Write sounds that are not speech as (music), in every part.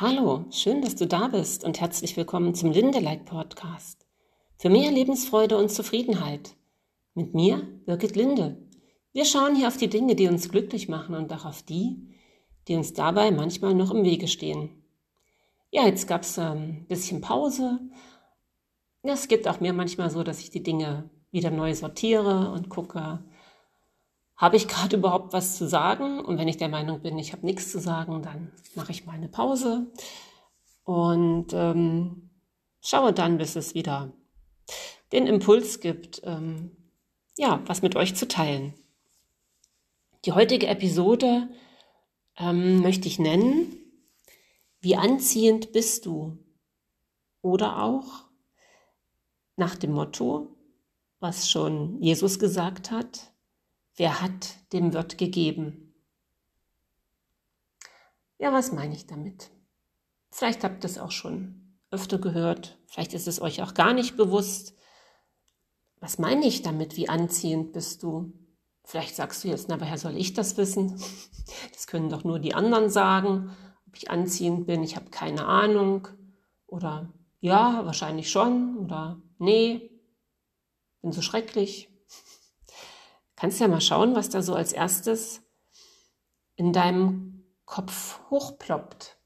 Hallo, schön, dass du da bist und herzlich willkommen zum Lindeleit Podcast. Für mehr Lebensfreude und Zufriedenheit. Mit mir, Birgit Linde. Wir schauen hier auf die Dinge, die uns glücklich machen und auch auf die, die uns dabei manchmal noch im Wege stehen. Ja, jetzt gab es ein ähm, bisschen Pause. Es gibt auch mir manchmal so, dass ich die Dinge wieder neu sortiere und gucke, habe ich gerade überhaupt was zu sagen? Und wenn ich der Meinung bin, ich habe nichts zu sagen, dann mache ich mal eine Pause und ähm, schaue dann, bis es wieder den Impuls gibt, ähm, ja, was mit euch zu teilen. Die heutige Episode ähm, möchte ich nennen, wie anziehend bist du? Oder auch nach dem Motto, was schon Jesus gesagt hat, Wer hat, dem wird gegeben. Ja, was meine ich damit? Vielleicht habt ihr es auch schon öfter gehört, vielleicht ist es euch auch gar nicht bewusst. Was meine ich damit? Wie anziehend bist du? Vielleicht sagst du jetzt, na, woher soll ich das wissen? (laughs) Das können doch nur die anderen sagen, ob ich anziehend bin. Ich habe keine Ahnung. Oder ja, wahrscheinlich schon. Oder nee, bin so schrecklich. Kannst ja mal schauen, was da so als erstes in deinem Kopf hochploppt.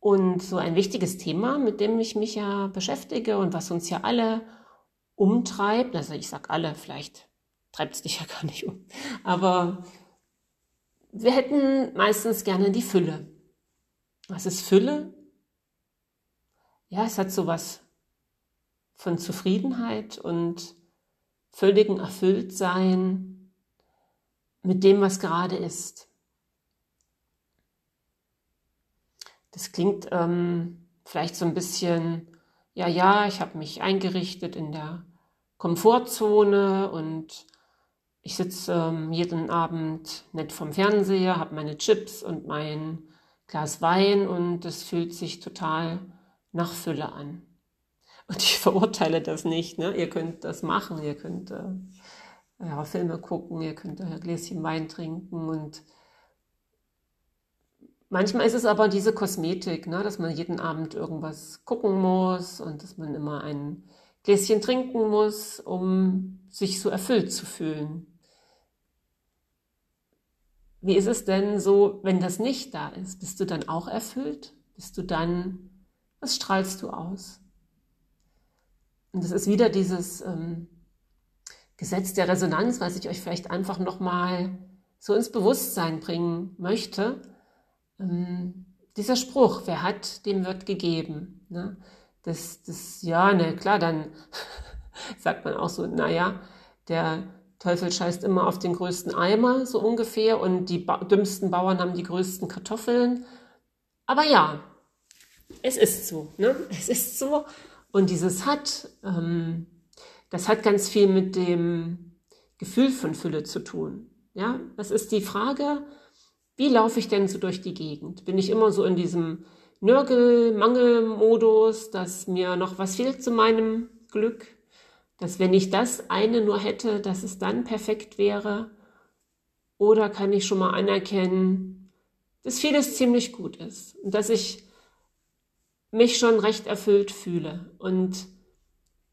Und so ein wichtiges Thema, mit dem ich mich ja beschäftige und was uns ja alle umtreibt, also ich sag alle, vielleicht treibt es dich ja (laughs) gar nicht um, aber wir hätten meistens gerne die Fülle. Was ist Fülle? Ja, es hat sowas von Zufriedenheit und völligen Erfülltsein mit dem, was gerade ist. Das klingt ähm, vielleicht so ein bisschen, ja, ja, ich habe mich eingerichtet in der Komfortzone und ich sitze ähm, jeden Abend nett vom Fernseher, habe meine Chips und mein Glas Wein und es fühlt sich total nach Fülle an. Und ich (laughs) verurteile das nicht. Ne? Ihr könnt das machen, ihr könnt äh, ja, Filme gucken, ihr könnt ein Gläschen Wein trinken und manchmal ist es aber diese Kosmetik, ne? dass man jeden Abend irgendwas gucken muss und dass man immer ein Gläschen trinken muss, um sich so erfüllt zu fühlen. Wie ist es denn so, wenn das nicht da ist? Bist du dann auch erfüllt? Bist du dann, was strahlst du aus? Und das ist wieder dieses ähm, Gesetz der Resonanz, was ich euch vielleicht einfach nochmal so ins Bewusstsein bringen möchte. Ähm, dieser Spruch, wer hat, dem wird gegeben. Ne? Das, das, ja, ne, klar, dann (laughs) sagt man auch so, naja, der Teufel scheißt immer auf den größten Eimer, so ungefähr, und die ba dümmsten Bauern haben die größten Kartoffeln. Aber ja, es ist so, ne? Es ist so. Und dieses hat, ähm, das hat ganz viel mit dem Gefühl von Fülle zu tun. Ja, das ist die Frage, wie laufe ich denn so durch die Gegend? Bin ich immer so in diesem Nörgel-Mangel-Modus, dass mir noch was fehlt zu meinem Glück? Dass wenn ich das eine nur hätte, dass es dann perfekt wäre? Oder kann ich schon mal anerkennen, dass vieles ziemlich gut ist und dass ich mich schon recht erfüllt fühle. Und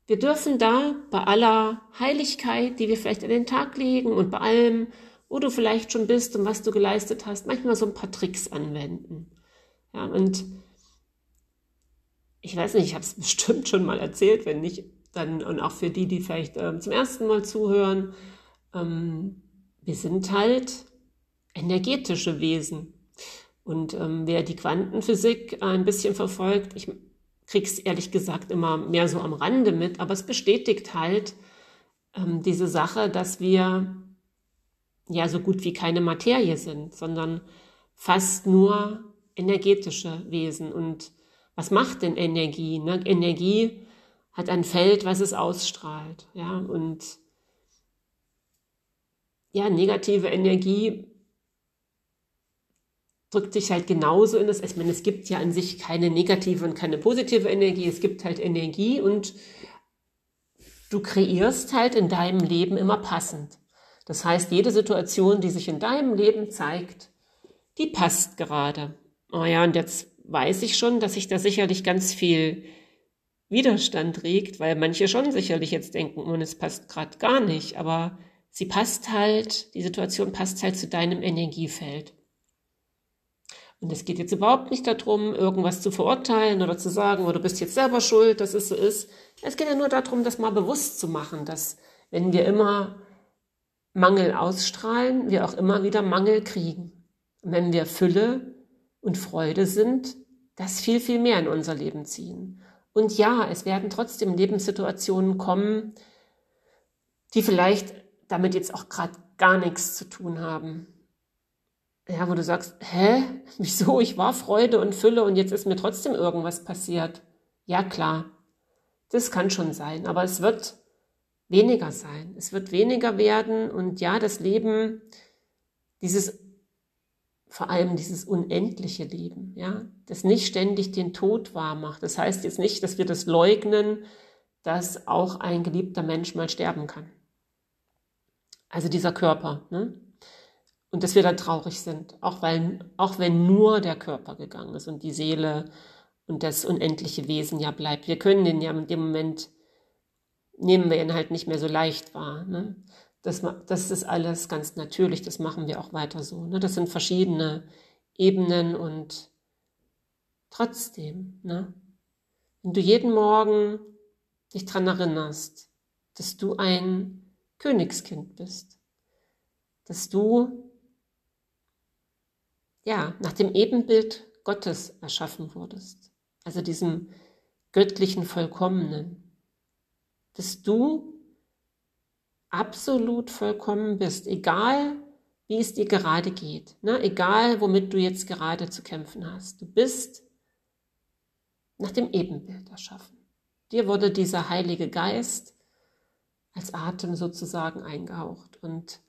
wir dürfen da bei aller Heiligkeit, die wir vielleicht an den Tag legen und bei allem, wo du vielleicht schon bist und was du geleistet hast, manchmal so ein paar Tricks anwenden. Ja, und ich weiß nicht, ich habe es (laughs) bestimmt schon mal erzählt, wenn nicht, dann und auch für die, die vielleicht ähm, zum ersten Mal zuhören, ähm, wir sind halt energetische Wesen. Und ähm, wer die Quantenphysik ein bisschen verfolgt, ich krieg's ehrlich gesagt immer mehr so am Rande mit, aber es bestätigt halt ähm, diese Sache, dass wir ja so gut wie keine Materie sind, sondern fast nur energetische Wesen. Und was macht denn Energie? Ne? Energie hat ein Feld, was es ausstrahlt. Ja, und ja, negative Energie drückt sich halt genauso in das, ich meine, es gibt ja an sich keine negative und keine positive Energie, es gibt halt Energie und du kreierst halt in deinem Leben immer passend. Das heißt, jede Situation, die sich in deinem Leben zeigt, die passt gerade. Oh ja, und jetzt weiß ich schon, dass sich da sicherlich ganz viel Widerstand regt, weil manche schon sicherlich jetzt denken, und oh, es passt gerade gar nicht, aber sie passt halt, die Situation passt halt zu deinem Energiefeld. Und es geht jetzt überhaupt nicht darum, irgendwas zu verurteilen oder zu sagen, oh, du bist jetzt selber schuld, dass es so ist. Es geht ja nur darum, das mal bewusst zu machen, dass wenn wir immer Mangel ausstrahlen, wir auch immer wieder Mangel kriegen. Und wenn wir Fülle und Freude sind, das viel, viel mehr in unser Leben ziehen. Und ja, es werden trotzdem Lebenssituationen kommen, die vielleicht damit jetzt auch gerade gar nichts zu tun haben. Ja, wo du sagst, hä, (laughs) wieso? Ich war Freude und Fülle und jetzt ist mir trotzdem irgendwas passiert. Ja, klar. Das kann schon sein, aber es wird weniger sein. Es wird weniger werden und ja, das Leben, dieses vor allem dieses unendliche Leben, ja, das nicht ständig den Tod wahr macht. Das heißt jetzt nicht, dass wir das leugnen, dass auch ein geliebter Mensch mal sterben kann. Also dieser Körper, ne? Und dass wir dann traurig sind, auch weil, auch wenn nur der Körper gegangen ist und die Seele und das unendliche Wesen ja bleibt. Wir können den ja in dem Moment, nehmen wir ihn halt nicht mehr so leicht wahr, ne? Das, das ist alles ganz natürlich, das machen wir auch weiter so. Ne? Das sind verschiedene Ebenen und trotzdem, ne? wenn du jeden Morgen dich daran erinnerst, dass du ein Königskind bist, dass du ja nach dem Ebenbild Gottes erschaffen wurdest, also diesem göttlichen Vollkommenen, dass du absolut vollkommen bist, egal wie es dir gerade geht, ne? egal womit du jetzt gerade zu kämpfen hast. Du bist nach dem Ebenbild erschaffen. Dir wurde dieser Heilige Geist als Atem sozusagen eingehaucht. Und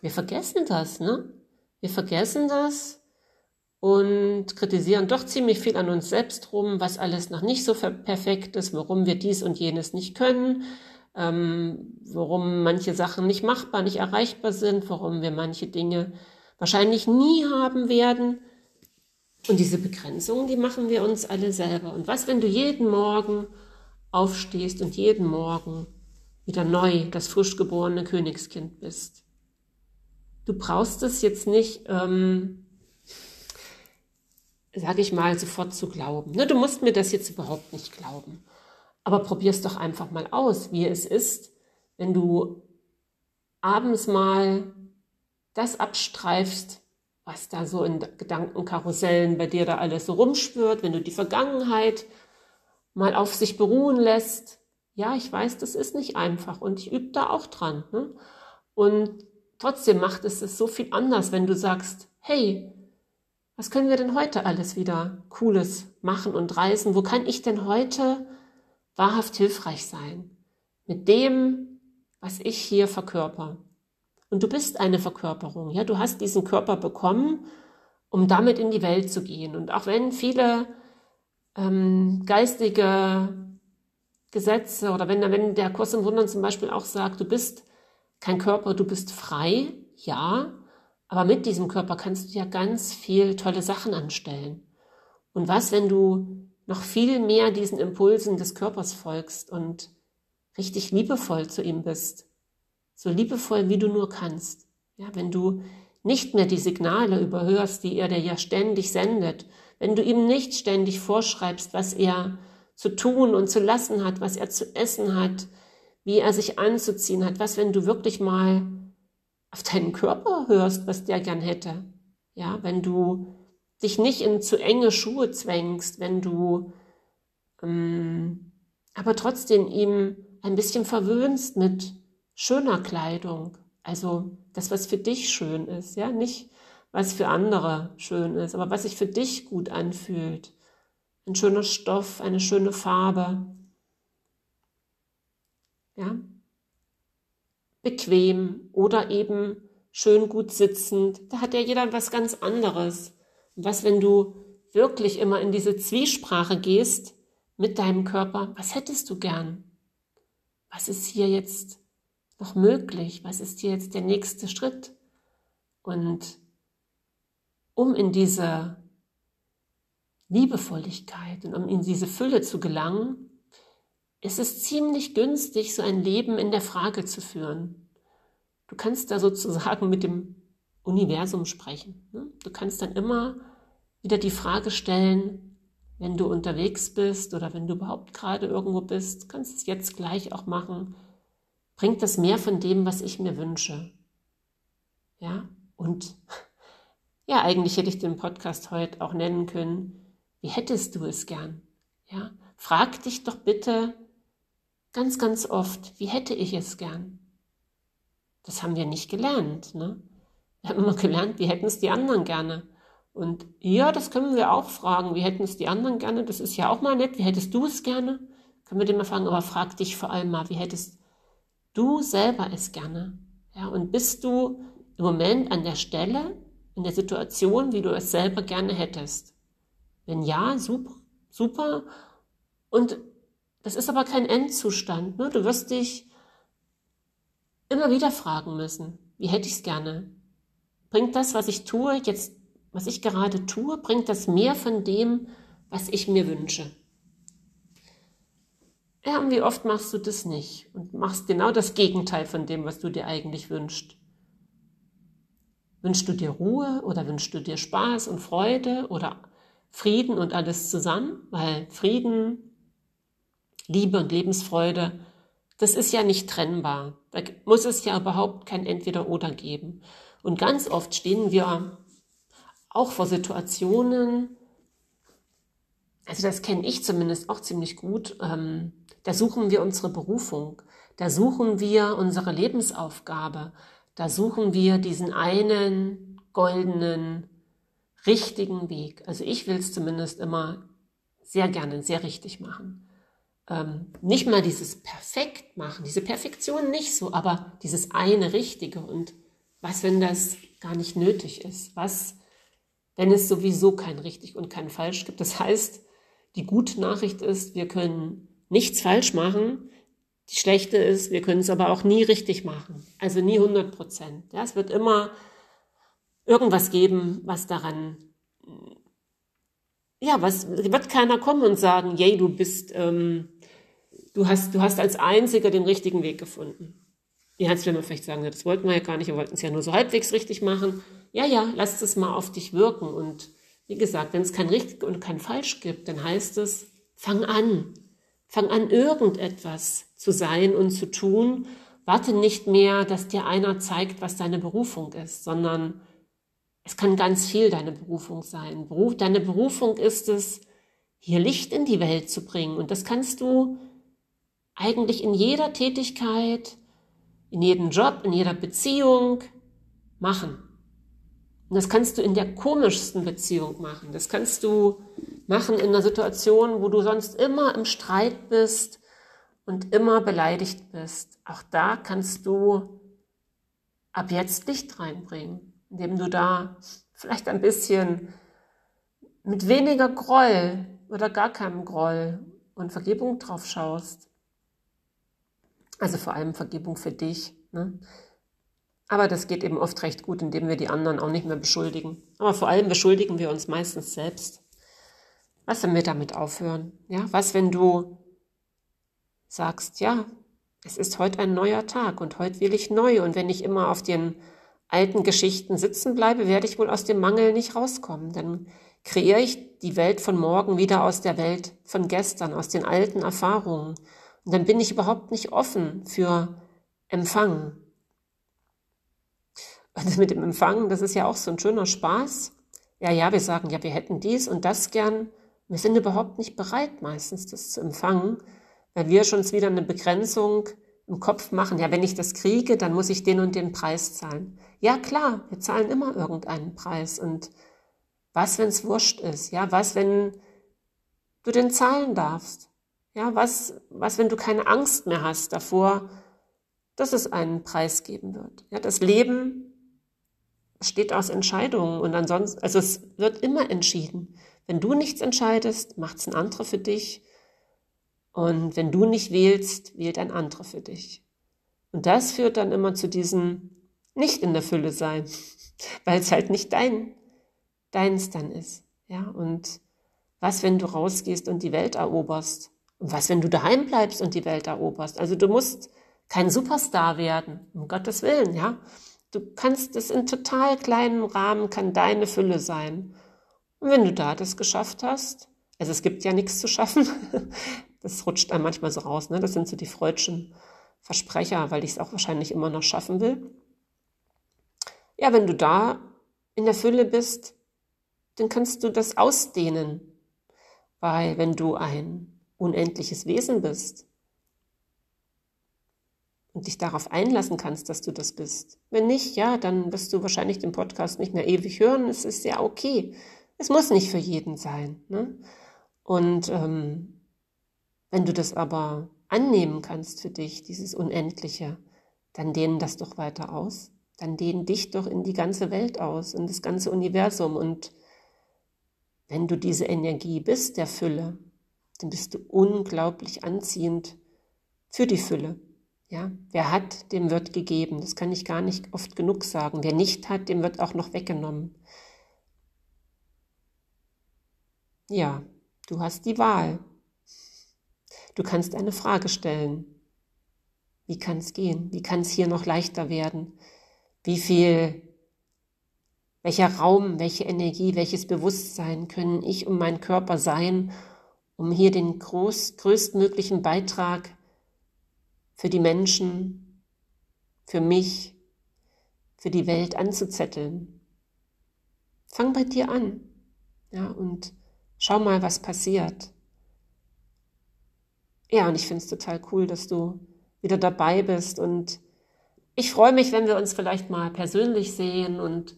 wir vergessen das, ne? Wir vergessen das und kritisieren doch ziemlich viel an uns selbst rum, was alles noch nicht so perfekt ist, warum wir dies und jenes nicht können, ähm, warum manche Sachen nicht machbar, nicht erreichbar sind, warum wir manche Dinge wahrscheinlich nie haben werden. Und diese Begrenzungen, die machen wir uns alle selber. Und was, wenn du jeden Morgen aufstehst und jeden Morgen wieder neu das frisch geborene Königskind bist? Du brauchst es jetzt nicht, ähm, sage ich mal, sofort zu glauben. Ne, du musst mir das jetzt überhaupt nicht glauben. Aber probier's doch einfach mal aus, wie es ist, wenn du abends mal das abstreifst, was da so in Gedankenkarussellen bei dir da alles so rumspürt, wenn du die Vergangenheit mal auf sich beruhen lässt. Ja, ich weiß, das ist nicht einfach und ich übe da auch dran. Ne? Und trotzdem macht es es so viel anders, wenn du sagst, hey, was können wir denn heute alles wieder Cooles machen und reißen? Wo kann ich denn heute wahrhaft hilfreich sein mit dem, was ich hier verkörper. Und du bist eine Verkörperung, ja, du hast diesen Körper bekommen, um damit in die Welt zu gehen. Und auch wenn viele ähm, geistige Gesetze oder wenn, wenn der Kurs im Wundern zum Beispiel auch sagt, du bist kein Körper, du bist frei, ja, aber mit diesem Körper kannst du ja ganz viel tolle Sachen anstellen. Und was, wenn du noch viel mehr diesen Impulsen des Körpers folgst und richtig liebevoll zu ihm bist. So liebevoll, wie du nur kannst. Ja, wenn du nicht mehr die Signale überhörst, die er dir ja ständig sendet, wenn du ihm nicht ständig vorschreibst, was er zu tun und zu lassen hat, was er zu essen hat, wie er sich anzuziehen hat, was, wenn du wirklich mal auf deinen Körper hörst, was der gern hätte. Ja, wenn du dich nicht in zu enge Schuhe zwängst, wenn du ähm, aber trotzdem ihm ein bisschen verwöhnst mit schöner Kleidung. Also das, was für dich schön ist, ja, nicht was für andere schön ist, aber was sich für dich gut anfühlt. Ein schöner Stoff, eine schöne Farbe. Ja? Bequem oder eben schön gut sitzend. Da hat ja jeder was ganz anderes. Was, wenn du wirklich immer in diese Zwiesprache gehst mit deinem Körper? Was hättest du gern? Was ist hier jetzt noch möglich? Was ist hier jetzt der nächste Schritt? Und um in diese Liebevolligkeit und um in diese Fülle zu gelangen, ist es ziemlich günstig, so ein Leben in der Frage zu führen. Du kannst da sozusagen mit dem Universum sprechen. Ne? Du kannst dann immer wieder die Frage stellen, wenn du unterwegs bist oder wenn du überhaupt gerade irgendwo bist, kannst es jetzt gleich auch machen. Bringt das mehr von dem, was ich mir wünsche? Ja, und (laughs) ja, eigentlich hätte ich den Podcast heute auch nennen können, wie hättest du es gern? Ja, frag dich doch bitte ganz, ganz oft, wie hätte ich es gern? Das haben wir nicht gelernt, ne? Wir haben immer gelernt, wie hätten es die anderen gerne. Und ja, das können wir auch fragen. Wie hätten es die anderen gerne? Das ist ja auch mal nett. Wie hättest du es gerne? Können wir den mal fragen, aber frag dich vor allem mal, wie hättest du selber es gerne? Ja, und bist du im Moment an der Stelle, in der Situation, wie du es selber gerne hättest? Wenn ja, super, super. Und das ist aber kein Endzustand. Ne? Du wirst dich immer wieder fragen müssen, wie hätte ich es gerne? Bringt das, was ich tue, jetzt was ich gerade tue, bringt das mehr von dem, was ich mir wünsche. Ja, und wie oft machst du das nicht und machst genau das Gegenteil von dem, was du dir eigentlich wünschst? Wünschst du dir Ruhe oder wünschst du dir Spaß und Freude oder Frieden und alles zusammen? Weil Frieden, Liebe und Lebensfreude, das ist ja nicht trennbar. Da muss es ja überhaupt kein Entweder-Oder geben. Und ganz oft stehen wir auch vor Situationen, also das kenne ich zumindest auch ziemlich gut, ähm, da suchen wir unsere Berufung, da suchen wir unsere Lebensaufgabe, da suchen wir diesen einen goldenen, richtigen Weg. Also ich will es zumindest immer sehr gerne, sehr richtig machen. Ähm, nicht mal dieses Perfekt machen, diese Perfektion nicht so, aber dieses eine Richtige. Und was, wenn das gar nicht nötig ist? Was, wenn es sowieso kein richtig und kein falsch gibt. Das heißt, die gute Nachricht ist, wir können nichts falsch machen. Die schlechte ist, wir können es aber auch nie richtig machen. Also nie 100 Prozent. Ja, es wird immer irgendwas geben, was daran, ja, was wird keiner kommen und sagen, yay, du bist, ähm, du hast, du hast als Einziger den richtigen Weg gefunden. Die Hans will mir vielleicht sagen, das wollten wir ja gar nicht, wir wollten es ja nur so halbwegs richtig machen ja, ja, lass es mal auf dich wirken. Und wie gesagt, wenn es kein richtig und kein falsch gibt, dann heißt es, fang an. Fang an, irgendetwas zu sein und zu tun. Warte nicht mehr, dass dir einer zeigt, was deine Berufung ist, sondern es kann ganz viel deine Berufung sein. Deine Berufung ist es, hier Licht in die Welt zu bringen. Und das kannst du eigentlich in jeder Tätigkeit, in jedem Job, in jeder Beziehung machen. Und das kannst du in der komischsten Beziehung machen. Das kannst du machen in einer Situation, wo du sonst immer im Streit bist und immer beleidigt bist. Auch da kannst du ab jetzt Licht reinbringen, indem du da vielleicht ein bisschen mit weniger Groll oder gar keinem Groll und Vergebung drauf schaust. Also vor allem Vergebung für dich. Ne? Aber das geht eben oft recht gut, indem wir die anderen auch nicht mehr beschuldigen. Aber vor allem beschuldigen wir uns meistens selbst. Was, wenn wir damit aufhören? Ja, was, wenn du sagst, ja, es ist heute ein neuer Tag und heute will ich neu. Und wenn ich immer auf den alten Geschichten sitzen bleibe, werde ich wohl aus dem Mangel nicht rauskommen. Dann kreiere ich die Welt von morgen wieder aus der Welt von gestern, aus den alten Erfahrungen. Und dann bin ich überhaupt nicht offen für Empfang. Also mit dem Empfangen, das ist ja auch so ein schöner Spaß. Ja, ja, wir sagen, ja, wir hätten dies und das gern. Wir sind überhaupt nicht bereit, meistens das zu empfangen, weil wir schon wieder eine Begrenzung im Kopf machen. Ja, wenn ich das kriege, dann muss ich den und den Preis zahlen. Ja, klar, wir zahlen immer irgendeinen Preis. Und was, wenn es wurscht ist? Ja, was, wenn du den zahlen darfst? Ja, was, was, wenn du keine Angst mehr hast davor, dass es einen Preis geben wird? Ja, das Leben besteht aus Entscheidungen und ansonsten, also es wird immer entschieden. Wenn du nichts entscheidest, macht es ein anderer für dich. Und wenn du nicht wählst, wählt ein anderer für dich. Und das führt dann immer zu diesem nicht in der Fülle sein, (laughs) weil es halt nicht dein, deins dann ist. Ja, und was, wenn du rausgehst und die Welt eroberst? Und was, wenn du daheim bleibst und die Welt eroberst? Also du musst kein Superstar werden, um Gottes Willen, ja. Du kannst es in total kleinem Rahmen, kann deine Fülle sein. Und wenn du da das geschafft hast, also es gibt ja nichts zu schaffen, (laughs) das rutscht einem manchmal so raus, ne? Das sind so die freudschen Versprecher, weil ich es auch wahrscheinlich immer noch schaffen will. Ja, wenn du da in der Fülle bist, dann kannst du das ausdehnen. Weil wenn du ein unendliches Wesen bist und dich darauf einlassen kannst, dass du das bist. Wenn nicht, ja, dann wirst du wahrscheinlich den Podcast nicht mehr ewig hören. Es ist ja okay. Es muss nicht für jeden sein. Ne? Und ähm, wenn du das aber annehmen kannst für dich, dieses Unendliche, dann dehnen das doch weiter aus. Dann dehnen dich doch in die ganze Welt aus, in das ganze Universum. Und wenn du diese Energie bist, der Fülle, dann bist du unglaublich anziehend für die Fülle. Ja, wer hat, dem wird gegeben. Das kann ich gar nicht oft genug sagen. Wer nicht hat, dem wird auch noch weggenommen. Ja, du hast die Wahl. Du kannst eine Frage stellen. Wie kann es gehen? Wie kann es hier noch leichter werden? Wie viel, welcher Raum, welche Energie, welches Bewusstsein können ich um meinen Körper sein, um hier den groß, größtmöglichen Beitrag für die Menschen, für mich, für die Welt anzuzetteln. Fang bei dir an, ja, und schau mal, was passiert. Ja, und ich finde es total cool, dass du wieder dabei bist und ich freue mich, wenn wir uns vielleicht mal persönlich sehen und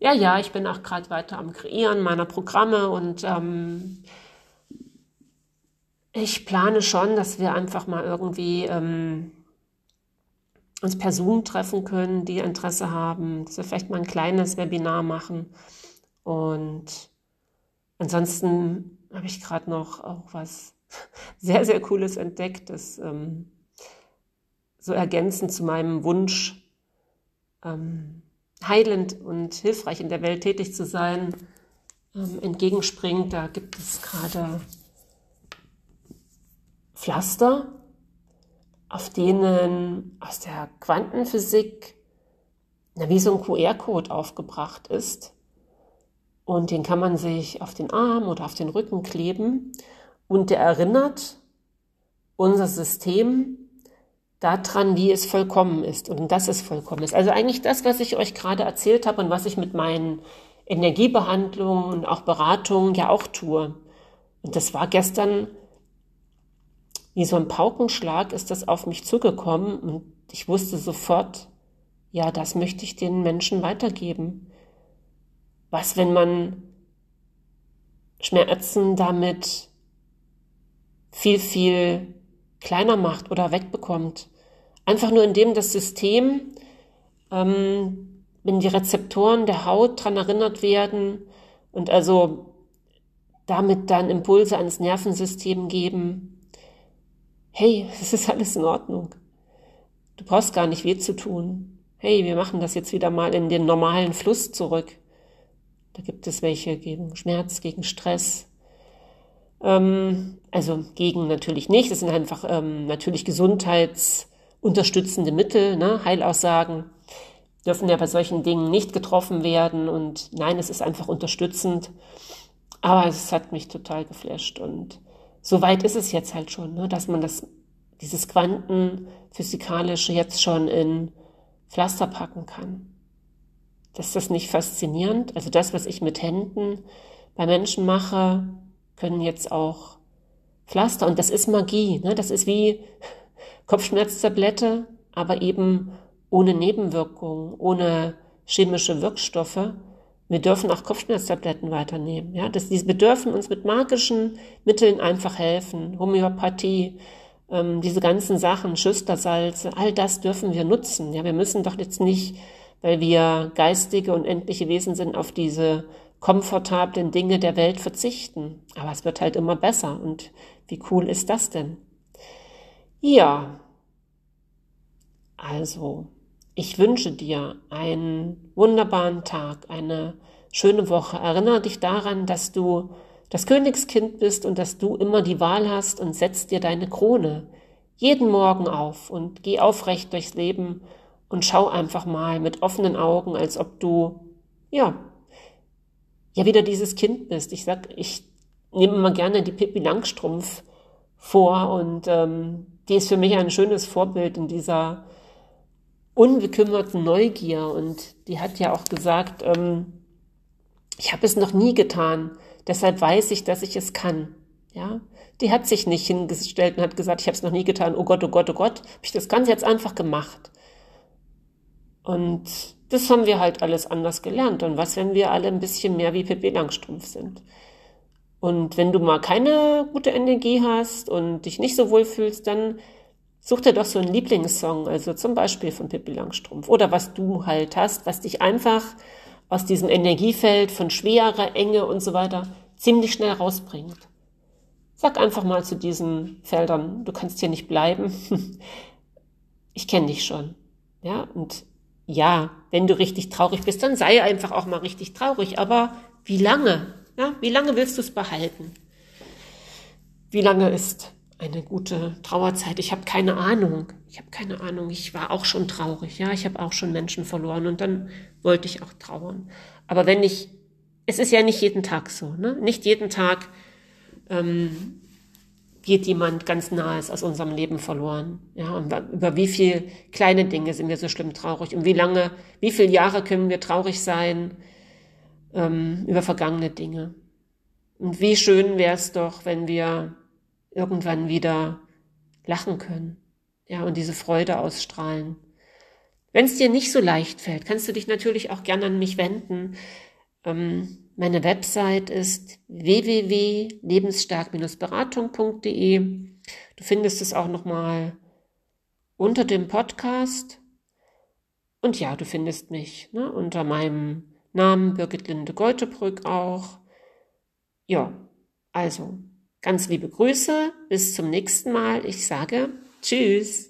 ja, ja, ich bin auch gerade weiter am Kreieren meiner Programme und ähm, ich plane schon, dass wir einfach mal irgendwie ähm, uns per Zoom treffen können, die Interesse haben, dass wir vielleicht mal ein kleines Webinar machen. Und ansonsten habe ich gerade noch auch was (laughs) sehr, sehr Cooles entdeckt, das ähm, so ergänzend zu meinem Wunsch, ähm, heilend und hilfreich in der Welt tätig zu sein, ähm, entgegenspringt. Da gibt es gerade Pflaster, auf denen aus der Quantenphysik na, wie so ein QR-Code aufgebracht ist. Und den kann man sich auf den Arm oder auf den Rücken kleben. Und der erinnert unser System daran, wie es vollkommen ist und dass es vollkommen ist. Also eigentlich das, was ich euch gerade erzählt habe und was ich mit meinen Energiebehandlungen und auch Beratungen ja auch tue. Und das war gestern wie so ein Paukenschlag ist das auf mich zugekommen und ich wusste sofort, ja, das möchte ich den Menschen weitergeben. Was, wenn man Schmerzen damit viel, viel kleiner macht oder wegbekommt? Einfach nur indem das System, ähm, wenn die Rezeptoren der Haut dran erinnert werden und also damit dann Impulse ans Nervensystem geben, hey, (laughs) es ist alles in Ordnung. Du brauchst gar nicht weh zu tun. Hey, wir machen das jetzt wieder mal in den normalen Fluss zurück. Da gibt es welche gegen Schmerz, gegen Stress. Ähm, also gegen natürlich nicht. Das sind einfach ähm, natürlich gesundheitsunterstützende Mittel, ne? Heilaussagen dürfen ja bei solchen Dingen nicht getroffen werden. Und nein, es ist einfach unterstützend. Aber es hat mich total geflasht und so weit ist es jetzt halt schon, ne, dass man das, dieses Quantenphysikalische jetzt schon in Pflaster packen kann. Ist das nicht faszinierend? Also das, was ich mit Händen bei Menschen mache, können jetzt auch Pflaster. Und das ist Magie. Ne? Das ist wie Kopfschmerztablette, aber eben ohne Nebenwirkungen, ohne chemische Wirkstoffe. Wir dürfen auch Kopfschmerztabletten weiternehmen. Ja, das, wir dürfen uns mit magischen Mitteln einfach helfen. Homöopathie, ähm, diese ganzen Sachen, Schüstersalze, all das dürfen wir nutzen. Ja, wir müssen doch jetzt nicht, weil wir geistige und endliche Wesen sind, auf diese komfortablen Dinge der Welt verzichten. Aber es wird halt immer besser. Und wie cool ist das denn? Ja, also ich wünsche dir einen wunderbaren Tag, eine schöne Woche. Erinnere dich daran, dass du das Königskind bist und dass du immer die Wahl hast und setz dir deine Krone jeden Morgen auf und geh aufrecht durchs Leben und schau einfach mal mit offenen Augen, als ob du, ja, ja wieder dieses Kind bist. Ich sag, ich nehme immer gerne die Pippi Langstrumpf vor und ähm, die ist für mich ein schönes Vorbild in dieser unbekümmerten Neugier und die hat ja auch gesagt, ähm, ich habe es noch nie getan, deshalb weiß ich, dass ich es kann. Ja, die hat sich nicht hingestellt und hat gesagt, ich habe es noch nie getan. Oh Gott, oh Gott, oh Gott, habe ich das Ganze jetzt einfach gemacht. Und das haben wir halt alles anders gelernt. Und was, wenn wir alle ein bisschen mehr wie Pippi Langstrumpf sind? Und wenn du mal keine gute Energie hast und dich nicht so wohl fühlst, dann such dir doch so einen Lieblingssong, also zum Beispiel von Pippi Langstrumpf oder was du halt hast, was dich einfach aus diesem Energiefeld von schwerer Enge und so weiter ziemlich schnell rausbringt. Sag einfach mal zu diesen Feldern, du kannst hier nicht bleiben. (laughs) Ich kenne dich schon. Ja, und ja, wenn du richtig traurig bist, dann sei einfach auch mal richtig traurig. Aber wie lange? Ja, wie lange willst du es behalten? Wie lange ist eine gute Trauerzeit? Ich habe keine Ahnung. Ich habe keine Ahnung. Ich war auch schon traurig. Ja, ich habe auch schon Menschen verloren und dann wollte ich auch trauern. Aber wenn ich, es ist ja nicht jeden Tag so. Ne? Nicht jeden Tag ähm, geht jemand ganz Nahes aus unserem Leben verloren. Ja, und über wie viel kleine Dinge sind wir so schlimm traurig und wie lange, wie viele Jahre können wir traurig sein ähm, über vergangene Dinge. Und wie schön wäre es doch, wenn wir irgendwann wieder lachen können, ja, und diese Freude ausstrahlen. Wenn es dir nicht so leicht fällt, kannst du dich natürlich auch gerne an mich wenden. Ähm, meine Website ist www.lebensstark-beratung.de. Du findest es auch nochmal unter dem Podcast. Und ja, du findest mich ne, unter meinem Namen Birgit Linde Geutebrück auch. Ja, also ganz liebe Grüße, bis zum nächsten Mal. Ich sage Tschüss.